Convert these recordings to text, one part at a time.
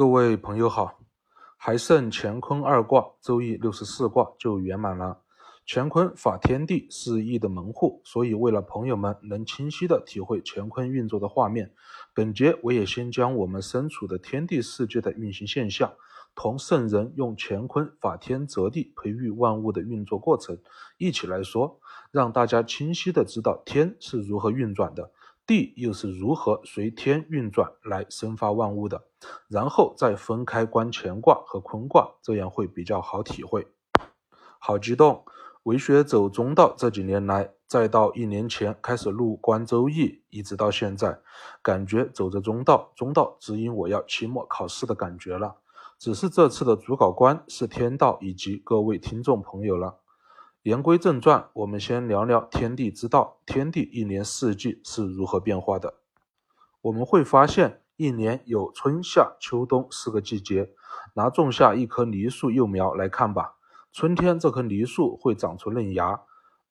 各位朋友好，还剩乾坤二卦，周易六十四卦就圆满了。乾坤法天地是易的门户，所以为了朋友们能清晰的体会乾坤运作的画面，本节我也先将我们身处的天地世界的运行现象，同圣人用乾坤法天泽地培育万物的运作过程一起来说，让大家清晰的知道天是如何运转的。地又是如何随天运转来生发万物的？然后再分开观乾卦和坤卦，这样会比较好体会。好激动！为学走中道这几年来，再到一年前开始录观周易，一直到现在，感觉走着中道，中道指引我要期末考试的感觉了。只是这次的主考官是天道以及各位听众朋友了。言归正传，我们先聊聊天地之道。天地一年四季是如何变化的？我们会发现，一年有春夏秋冬四个季节。拿种下一棵梨树幼苗来看吧，春天这棵梨树会长出嫩芽，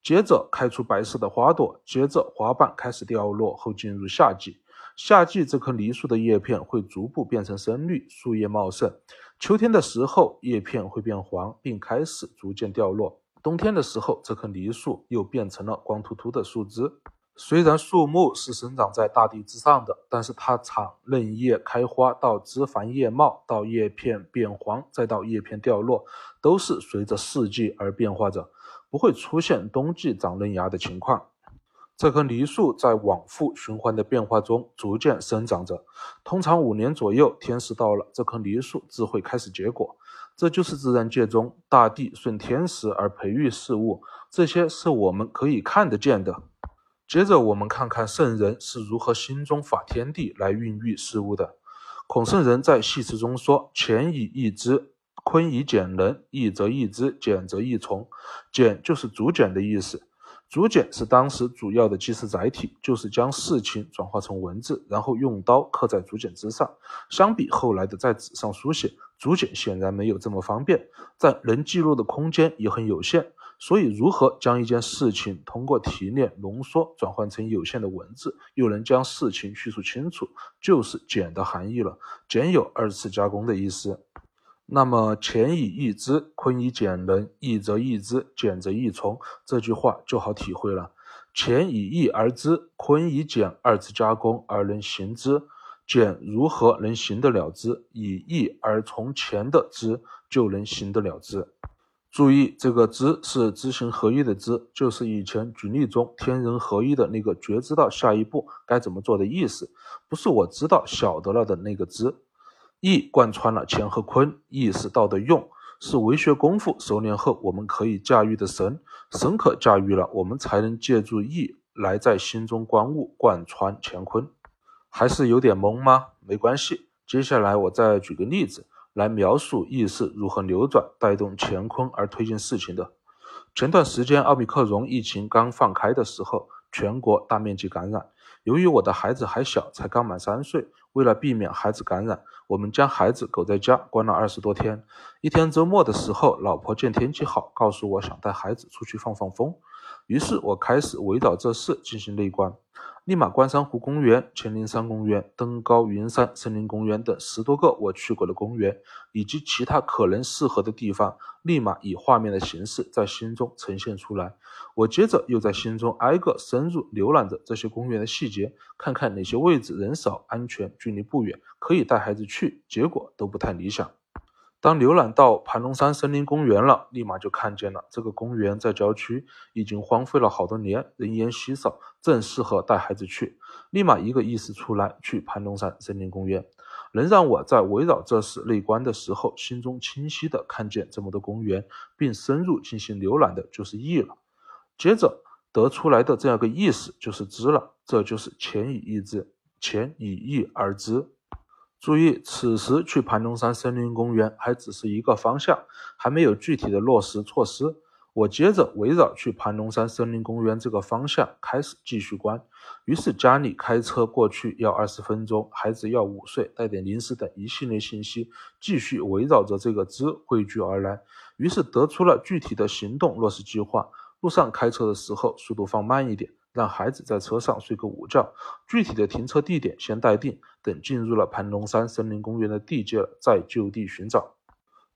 接着开出白色的花朵，接着花瓣开始掉落，后进入夏季。夏季这棵梨树的叶片会逐步变成深绿，树叶茂盛。秋天的时候，叶片会变黄，并开始逐渐掉落。冬天的时候，这棵梨树又变成了光秃秃的树枝。虽然树木是生长在大地之上的，但是它从嫩叶开花到枝繁叶茂，到叶片变黄，再到叶片掉落，都是随着四季而变化着，不会出现冬季长嫩芽的情况。这棵梨树在往复循环的变化中逐渐生长着，通常五年左右，天时到了，这棵梨树自会开始结果。这就是自然界中大地顺天时而培育事物，这些是我们可以看得见的。接着，我们看看圣人是如何心中法天地来孕育事物的。孔圣人在系辞中说：“乾以易之，坤以简人，易则易之，简则易从。简就是竹简的意思。”竹简是当时主要的记事载体，就是将事情转化成文字，然后用刀刻在竹简之上。相比后来的在纸上书写，竹简显然没有这么方便，在能记录的空间也很有限。所以，如何将一件事情通过提炼、浓缩，转换成有限的文字，又能将事情叙述清楚，就是简的含义了。简有二次加工的意思。那么，乾以易之，坤以简人，易则易之，简则易从。这句话就好体会了。乾以易而知，坤以简二次加工而能行之。简如何能行得了之？以易而从乾的知，就能行得了之。注意，这个知是知行合一的知，就是以前举例中天人合一的那个觉知道下一步该怎么做的意思，不是我知道晓得了的那个知。易贯穿了乾和坤，易是道的用，是为学功夫熟练后我们可以驾驭的神，神可驾驭了，我们才能借助易来在心中观物，贯穿乾坤。还是有点懵吗？没关系，接下来我再举个例子来描述易是如何扭转，带动乾坤而推进事情的。前段时间奥密克戎疫情刚放开的时候，全国大面积感染。由于我的孩子还小，才刚满三岁，为了避免孩子感染，我们将孩子狗在家关了二十多天。一天周末的时候，老婆见天气好，告诉我想带孩子出去放放风。于是我开始围绕这事进行内观，立马关山湖公园、黔灵山公园、登高云山森林公园等十多个我去过的公园，以及其他可能适合的地方，立马以画面的形式在心中呈现出来。我接着又在心中挨个深入浏览着这些公园的细节，看看哪些位置人少、安全、距离不远，可以带孩子去。结果都不太理想。当浏览到盘龙山森林公园了，立马就看见了这个公园在郊区，已经荒废了好多年，人烟稀少，正适合带孩子去。立马一个意识出来，去盘龙山森林公园。能让我在围绕这事内观的时候，心中清晰的看见这么多公园，并深入进行浏览的，就是意了。接着得出来的这样一个意识，就是知了，这就是潜以意之，潜以意而知。注意，此时去盘龙山森林公园还只是一个方向，还没有具体的落实措施。我接着围绕去盘龙山森林公园这个方向开始继续关。于是家里开车过去要二十分钟，孩子要午睡，带点零食等一系列信息，继续围绕着这个之汇聚而来。于是得出了具体的行动落实计划。路上开车的时候速度放慢一点，让孩子在车上睡个午觉，具体的停车地点先待定，等进入了盘龙山森林公园的地界了，再就地寻找。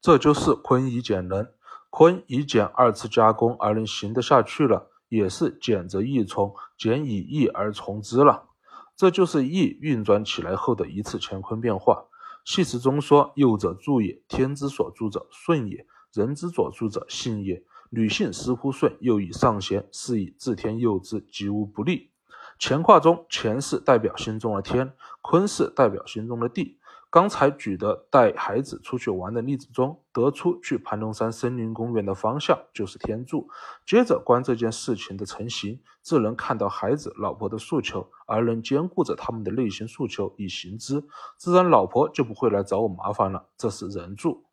这就是坤以减人，坤以减二次加工而能行得下去了，也是减则易从，减以易而从之了。这就是易运转起来后的一次乾坤变化。系辞中说：“右者助也，天之所助者顺也，人之所助者信也。女性失乎顺，又以上贤，是以自天佑之，吉无不利。”乾卦中，乾是代表心中的天，坤是代表心中的地。刚才举的带孩子出去玩的例子中，得出去盘龙山森林公园的方向就是天柱。接着观这件事情的成型，自能看到孩子、老婆的诉求，而能兼顾着他们的内心诉求以行之，自然老婆就不会来找我麻烦了。这是人柱。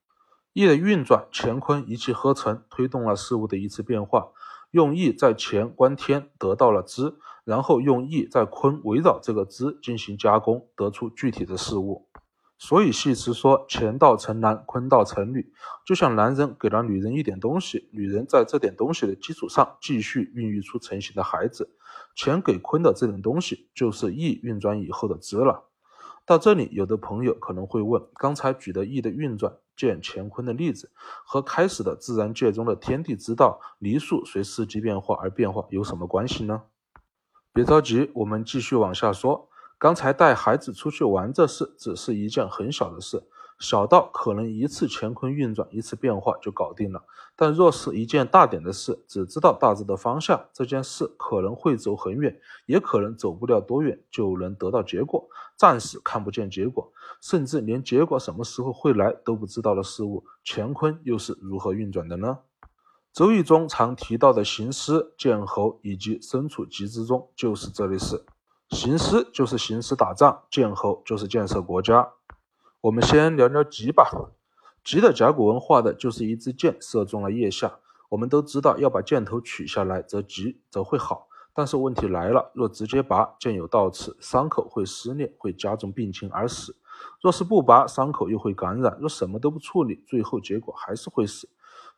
易的运转，乾坤一气呵成，推动了事物的一次变化。用易在乾观天，得到了知，然后用易在坤围绕这个知进行加工，得出具体的事物。所以系辞说：“乾道成男，坤道成女。”就像男人给了女人一点东西，女人在这点东西的基础上继续孕育出成型的孩子。乾给坤的这点东西，就是易运转以后的知了。到这里，有的朋友可能会问：刚才举的易的运转见乾坤的例子，和开始的自然界中的天地之道离数随四季变化而变化有什么关系呢？别着急，我们继续往下说。刚才带孩子出去玩这事，只是一件很小的事，小到可能一次乾坤运转、一次变化就搞定了。但若是一件大点的事，只知道大致的方向，这件事可能会走很远，也可能走不了多远就能得到结果。暂时看不见结果，甚至连结果什么时候会来都不知道的事物，乾坤又是如何运转的呢？周易中常提到的行师、见侯以及身处吉之中，就是这类事。行师就是行师打仗，建侯就是建设国家。我们先聊聊吉吧。吉的甲骨文画的就是一支箭射中了腋下。我们都知道要把箭头取下来则吉则会好，但是问题来了，若直接拔，箭有倒刺，伤口会撕裂，会加重病情而死；若是不拔，伤口又会感染；若什么都不处理，最后结果还是会死。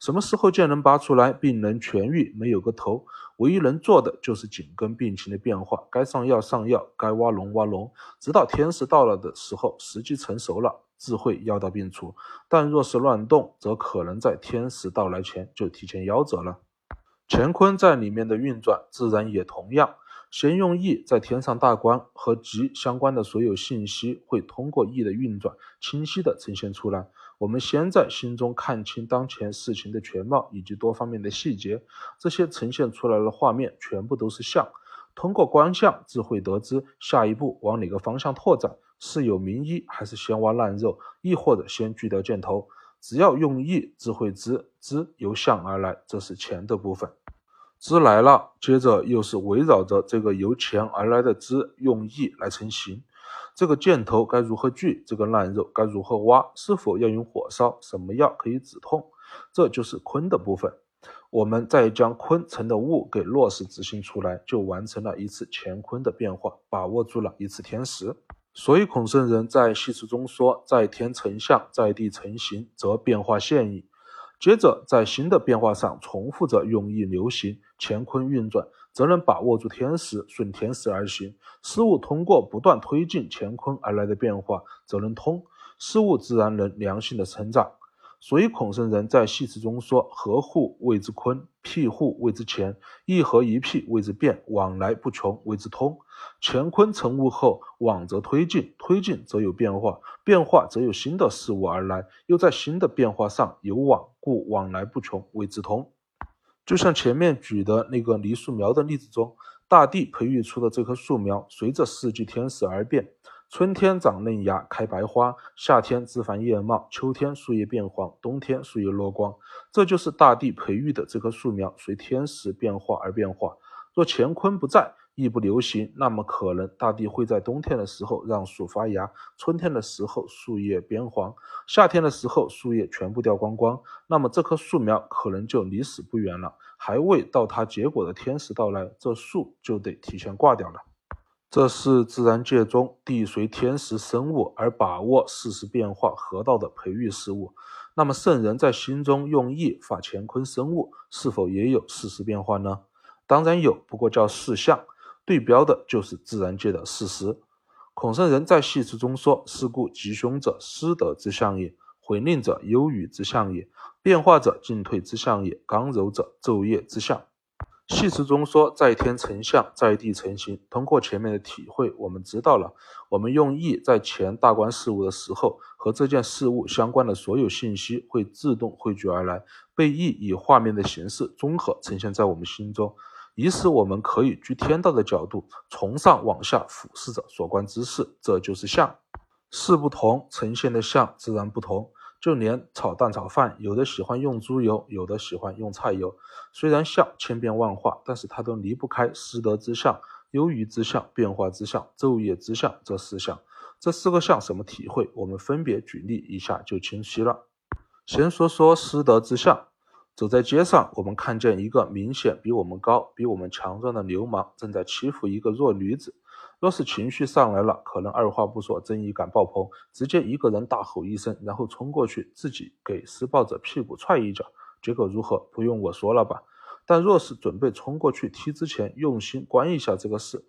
什么时候剑能拔出来，病能痊愈？没有个头，唯一能做的就是紧跟病情的变化，该上药上药，该挖脓挖脓，直到天时到了的时候，时机成熟了，自会药到病除。但若是乱动，则可能在天时到来前就提前夭折了。乾坤在里面的运转，自然也同样。先用意在天上大观和吉相关的所有信息，会通过意的运转，清晰地呈现出来。我们先在心中看清当前事情的全貌以及多方面的细节，这些呈现出来的画面全部都是象。通过观象，自会得知下一步往哪个方向拓展，是有名医还是先挖烂肉，亦或者先锯掉箭头。只要用意，自会知知由相而来，这是钱的部分。知来了，接着又是围绕着这个由钱而来的知，用意来成形。这个箭头该如何锯？这个烂肉该如何挖？是否要用火烧？什么药可以止痛？这就是坤的部分。我们再将坤成的物给落实执行出来，就完成了一次乾坤的变化，把握住了一次天时。所以孔圣人在系辞中说：“在天成象，在地成形，则变化现矣。”接着在新的变化上重复着用意流行，乾坤运转。则能把握住天时，顺天时而行。事物通过不断推进乾坤而来的变化，则能通，事物自然能良性的成长。所以孔圣人在系辞中说：“合户谓之坤，辟户谓之乾，一合一辟谓之变，往来不穷谓之通。乾坤成物后，往则推进，推进则有变化，变化则有新的事物而来，又在新的变化上有往，故往来不穷谓之通。”就像前面举的那个梨树苗的例子中，大地培育出的这棵树苗，随着四季天时而变。春天长嫩芽开白花，夏天枝繁叶茂，秋天树叶变黄，冬天树叶落光。这就是大地培育的这棵树苗，随天时变化而变化。若乾坤不在，亦不流行，那么可能大地会在冬天的时候让树发芽，春天的时候树叶变黄，夏天的时候树叶全部掉光光，那么这棵树苗可能就离死不远了。还未到它结果的天时到来，这树就得提前挂掉了。这是自然界中地随天时生物而把握事实变化河道的培育事物。那么圣人在心中用意法乾坤生物，是否也有事实变化呢？当然有，不过叫事象。对标的就是自然界的事实。孔圣人在系辞中说：“是故吉凶者，失德之象也；毁令者，忧郁之象也；变化者，进退之象也；刚柔者，昼夜之象。”系辞中说：“在天成象，在地成形。”通过前面的体会，我们知道了，我们用意在前大观事物的时候，和这件事物相关的所有信息会自动汇聚而来，被意以画面的形式综合呈现在我们心中，以使我们可以居天道的角度，从上往下俯视着所观之事。这就是相。事不同，呈现的相自然不同。就连炒蛋炒饭，有的喜欢用猪油，有的喜欢用菜油。虽然相千变万化，但是它都离不开失德之相、忧郁之相、变化之相、昼夜之相这四项。这四个相什么体会？我们分别举例一下就清晰了。先说说失德之相。走在街上，我们看见一个明显比我们高、比我们强壮的流氓正在欺负一个弱女子。若是情绪上来了，可能二话不说，正义感爆棚，直接一个人大吼一声，然后冲过去，自己给施暴者屁股踹一脚，结果如何？不用我说了吧？但若是准备冲过去踢之前，用心观一下这个事，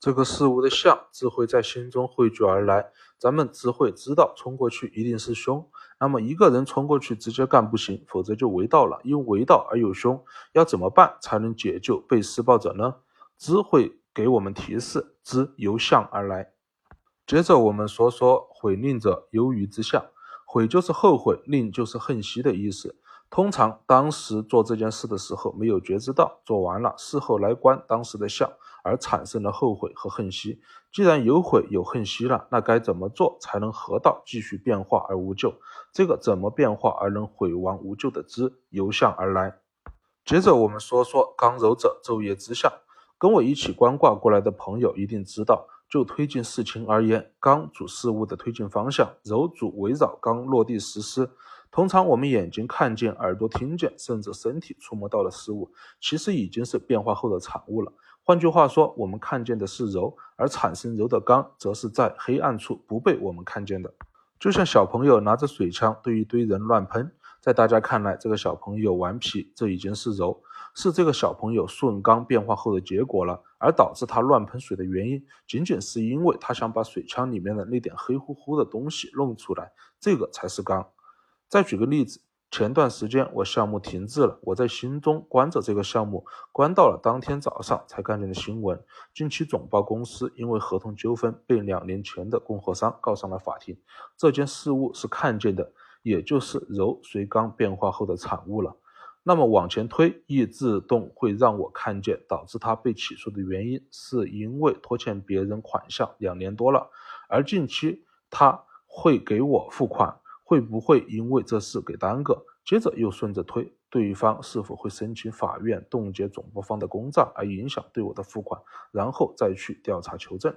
这个事物的相，只会在心中汇聚而来，咱们只会知道冲过去一定是凶。那么一个人冲过去直接干不行，否则就围道了，因围道而有凶，要怎么办才能解救被施暴者呢？只会。给我们提示，知由相而来。接着我们说说悔令者忧郁之相，悔就是后悔，令就是恨惜的意思。通常当时做这件事的时候没有觉知到，做完了事后来观当时的相，而产生了后悔和恨惜。既然有悔有恨惜了，那该怎么做才能合道继续变化而无咎？这个怎么变化而能毁亡无咎的之由相而来。接着我们说说刚柔者昼夜之相。跟我一起观卦过来的朋友一定知道，就推进事情而言，刚主事物的推进方向，柔主围绕刚落地实施。通常我们眼睛看见、耳朵听见，甚至身体触摸到的事物，其实已经是变化后的产物了。换句话说，我们看见的是柔，而产生柔的刚，则是在黑暗处不被我们看见的。就像小朋友拿着水枪对一堆人乱喷，在大家看来，这个小朋友顽皮，这已经是柔。是这个小朋友顺刚变化后的结果了，而导致他乱喷水的原因，仅仅是因为他想把水枪里面的那点黑乎乎的东西弄出来，这个才是刚。再举个例子，前段时间我项目停滞了，我在心中关着这个项目，关到了当天早上才看见的新闻，近期总报公司因为合同纠纷被两年前的供货商告上了法庭，这件事物是看见的，也就是柔随刚变化后的产物了。那么往前推，亦自动会让我看见导致他被起诉的原因，是因为拖欠别人款项两年多了，而近期他会给我付款，会不会因为这事给耽搁？接着又顺着推，对方是否会申请法院冻结总部方的公账，而影响对我的付款？然后再去调查求证。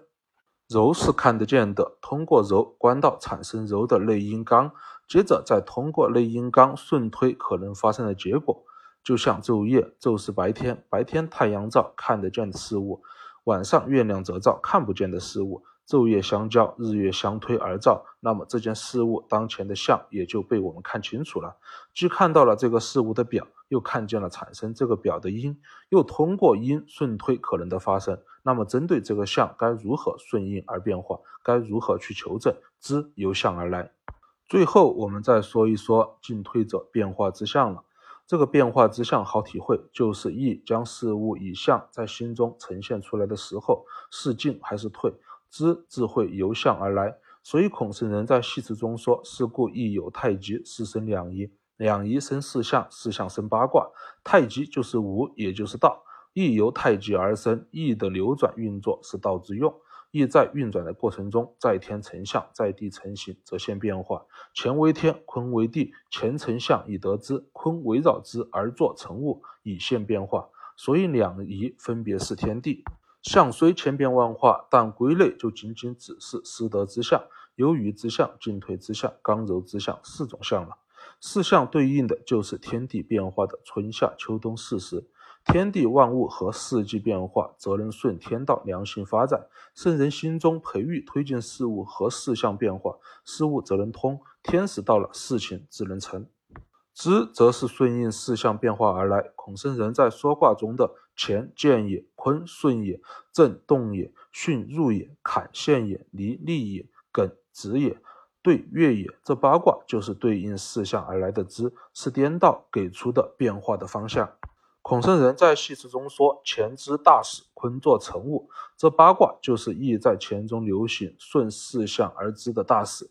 柔是看得见的，通过柔观到产生柔的内因刚。接着再通过内因刚顺推可能发生的结果，就像昼夜，昼是白天，白天太阳照看得见的事物，晚上月亮则照看不见的事物，昼夜相交，日月相推而照，那么这件事物当前的相也就被我们看清楚了，既看到了这个事物的表，又看见了产生这个表的因，又通过因顺推可能的发生，那么针对这个相该如何顺应而变化，该如何去求证，知由相而来。最后，我们再说一说进退者变化之相了。这个变化之相好体会，就是意将事物以相在心中呈现出来的时候，是进还是退，知智慧由相而来。所以孔圣人在系辞中说：“是故亦有太极，是生两仪，两仪生四象，四象生八卦。太极就是无，也就是道。亦由太极而生，意的流转运作是道之用。”意在运转的过程中，在天成象，在地成形，则现变化。乾为天，坤为地，乾成象以得之，坤围绕之而作成物，以现变化。所以两仪分别是天地象，虽千变万化，但归类就仅仅只是失德之象、忧郁之象、进退之象、刚柔之象四种象了。四象对应的就是天地变化的春夏秋冬四时。天地万物和四季变化，则能顺天道良性发展。圣人心中培育推进事物和事项变化，事物则能通。天时到了，事情自能成。知则是顺应四象变化而来。孔圣人在说卦中的乾健也，坤顺也，震动也，巽入也，坎陷也，离利也，艮止也，兑月也。这八卦就是对应四象而来的知，是颠倒给出的变化的方向。孔圣人在系辞中说：“乾之大始，坤作成物。”这八卦就是意在乾中流行，顺四象而知的大始。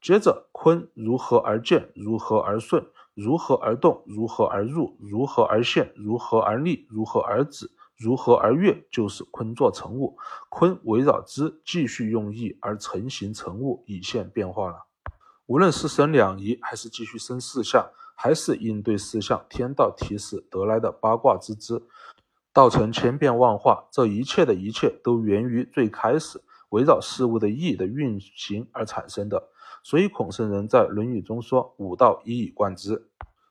接着，坤如何而建？如何而顺？如何而动？如何而入？如何而现？如何而立？如何而止？如何而跃？就是坤作成物。坤围绕之，继续用意而成形成物，以现变化了。无论是生两仪，还是继续生四象。还是应对四象天道提示得来的八卦之知，道成千变万化，这一切的一切都源于最开始围绕事物的意的运行而产生的。所以孔圣人在《论语》中说：“五道一以贯之。”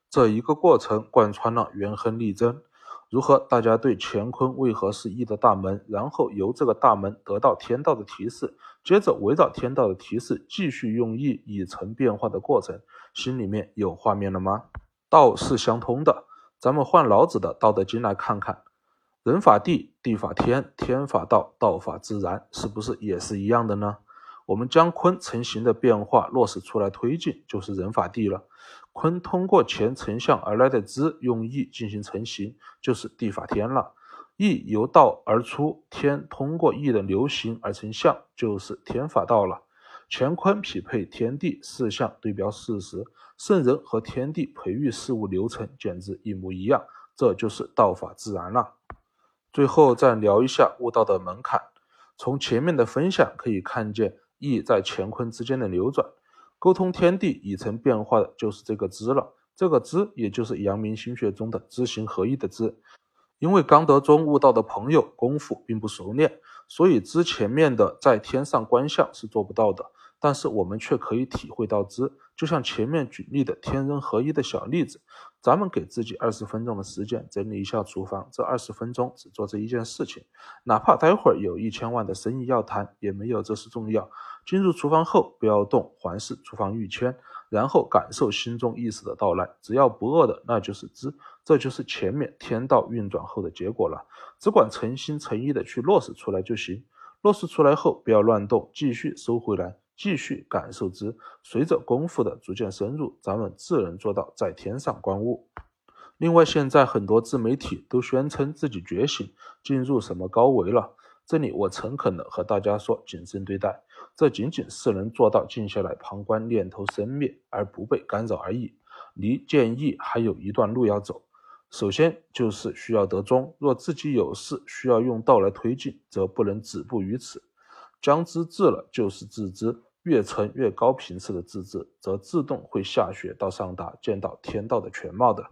这一个过程贯穿了元亨利贞。如何大家对乾坤为何是易的大门，然后由这个大门得到天道的提示，接着围绕天道的提示继续用意以成变化的过程。心里面有画面了吗？道是相通的，咱们换老子的《道德经》来看看，人法地，地法天，天法道，道法自然，是不是也是一样的呢？我们将坤成形的变化落实出来推进，就是人法地了。坤通过前成象而来的支，用意进行成形，就是地法天了。意由道而出，天通过意的流行而成象，就是天法道了。乾坤匹配天地四象对标事实，圣人和天地培育事物流程简直一模一样，这就是道法自然了。最后再聊一下悟道的门槛。从前面的分享可以看见，意在乾坤之间的流转，沟通天地已成变化的就是这个知了。这个知也就是阳明心学中的知行合一的知。因为刚德中悟道的朋友功夫并不熟练，所以知前面的在天上观象是做不到的。但是我们却可以体会到之，就像前面举例的天人合一的小例子，咱们给自己二十分钟的时间整理一下厨房，这二十分钟只做这一件事情，哪怕待会儿有一千万的生意要谈，也没有这事重要。进入厨房后不要动，环视厨房一圈，然后感受心中意识的到来，只要不饿的，那就是知，这就是前面天道运转后的结果了。只管诚心诚意的去落实出来就行，落实出来后不要乱动，继续收回来。继续感受之，随着功夫的逐渐深入，咱们自能做到在天上观物。另外，现在很多自媒体都宣称自己觉醒，进入什么高维了。这里我诚恳的和大家说，谨慎对待，这仅仅是能做到静下来旁观念头生灭而不被干扰而已。离建议还有一段路要走。首先就是需要得中，若自己有事需要用道来推进，则不能止步于此。将之治了，就是自知。越成越高频次的自治，则自动会下学到上达，见到天道的全貌的。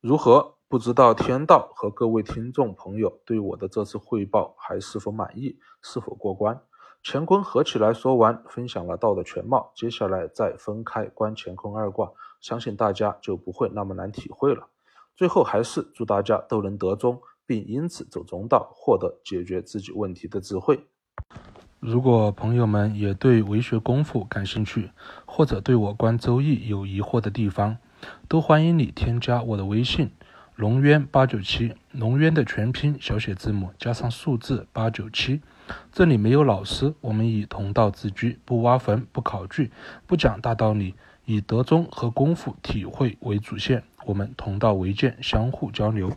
如何？不知道天道和各位听众朋友对我的这次汇报还是否满意，是否过关？乾坤合起来说完，分享了道的全貌，接下来再分开观乾坤二卦，相信大家就不会那么难体会了。最后还是祝大家都能得中，并因此走中道，获得解决自己问题的智慧。如果朋友们也对为学功夫感兴趣，或者对我观周易有疑惑的地方，都欢迎你添加我的微信龙渊八九七，龙渊的全拼小写字母加上数字八九七。这里没有老师，我们以同道自居，不挖坟，不考据，不讲大道理，以德宗和功夫体会为主线，我们同道为鉴，相互交流。